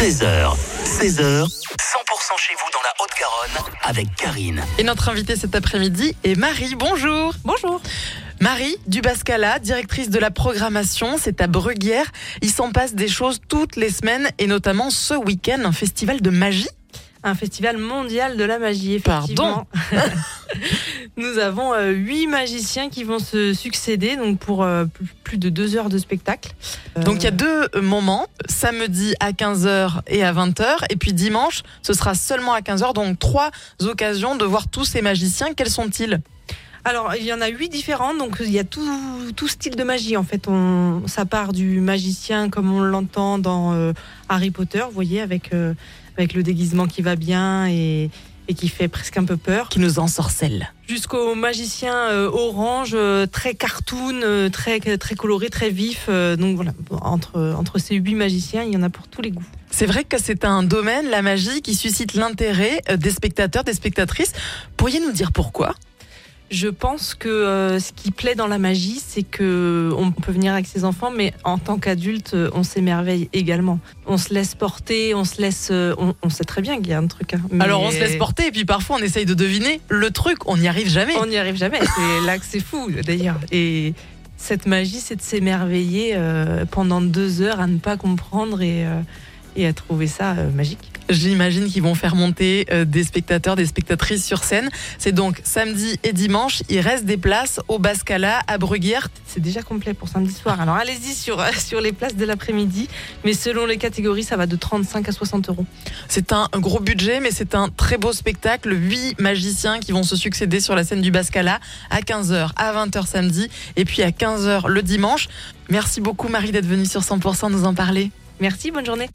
13h, 16h, 100% chez vous dans la Haute-Garonne avec Karine. Et notre invitée cet après-midi est Marie. Bonjour. Bonjour. Marie Dubascala, directrice de la programmation, c'est à Bruguière. Il s'en passe des choses toutes les semaines et notamment ce week-end, un festival de magie. Un festival mondial de la magie, effectivement. Pardon Nous avons euh, huit magiciens qui vont se succéder donc pour euh, plus- de deux heures de spectacle. Euh, Donc il y a deux moments, samedi à 15h et à 20h, et puis dimanche, ce sera seulement à 15h, donc trois occasions de voir tous ces magiciens. Quels sont-ils? Alors, il y en a huit différents, donc il y a tout, tout style de magie. En fait, on, ça part du magicien comme on l'entend dans euh, Harry Potter, vous voyez, avec, euh, avec le déguisement qui va bien et, et qui fait presque un peu peur, Qui nous ensorcellent jusqu'au magicien euh, orange, euh, très cartoon, euh, très, très coloré, très vif. euh, donc voilà, entre, entre ces huit magiciens, il y en a pour tous les goûts. C'est vrai que c'est un domaine, la magie, qui suscite l'intérêt des spectateurs, des spectatrices. Pourriez nous dire pourquoi? Je pense que euh, ce qui plaît dans la magie, c'est que on peut venir avec ses enfants, mais en tant qu'adulte, euh, on s'émerveille également. On se laisse porter, on se laisse. euh, on, on sait très bien qu'il y a un truc. hein, mais Alors on se laisse porter et puis parfois on essaye de deviner le truc, on n'y arrive jamais. On n'y arrive jamais. C'est là que c'est fou, d'ailleurs. Et cette magie, c'est de s'émerveiller euh, pendant deux heures à ne pas comprendre et, euh, et à trouver ça euh, magique. J'imagine qu'ils vont faire monter euh, des spectateurs, des spectatrices sur scène. C'est donc samedi et dimanche. Il reste des places au Bascala à Bruguière. C'est déjà complet pour samedi soir. Alors allez-y sur, sur les places de l'après-midi. Mais selon les catégories, ça va de 35 à 60 euros. C'est un gros budget, mais c'est un très beau spectacle. Huit magiciens qui vont se succéder sur la scène du Bascala à 15h, à 20h samedi et puis à 15h le dimanche. Merci beaucoup Marie d'être venue sur 100% nous en parler. Merci, bonne journée.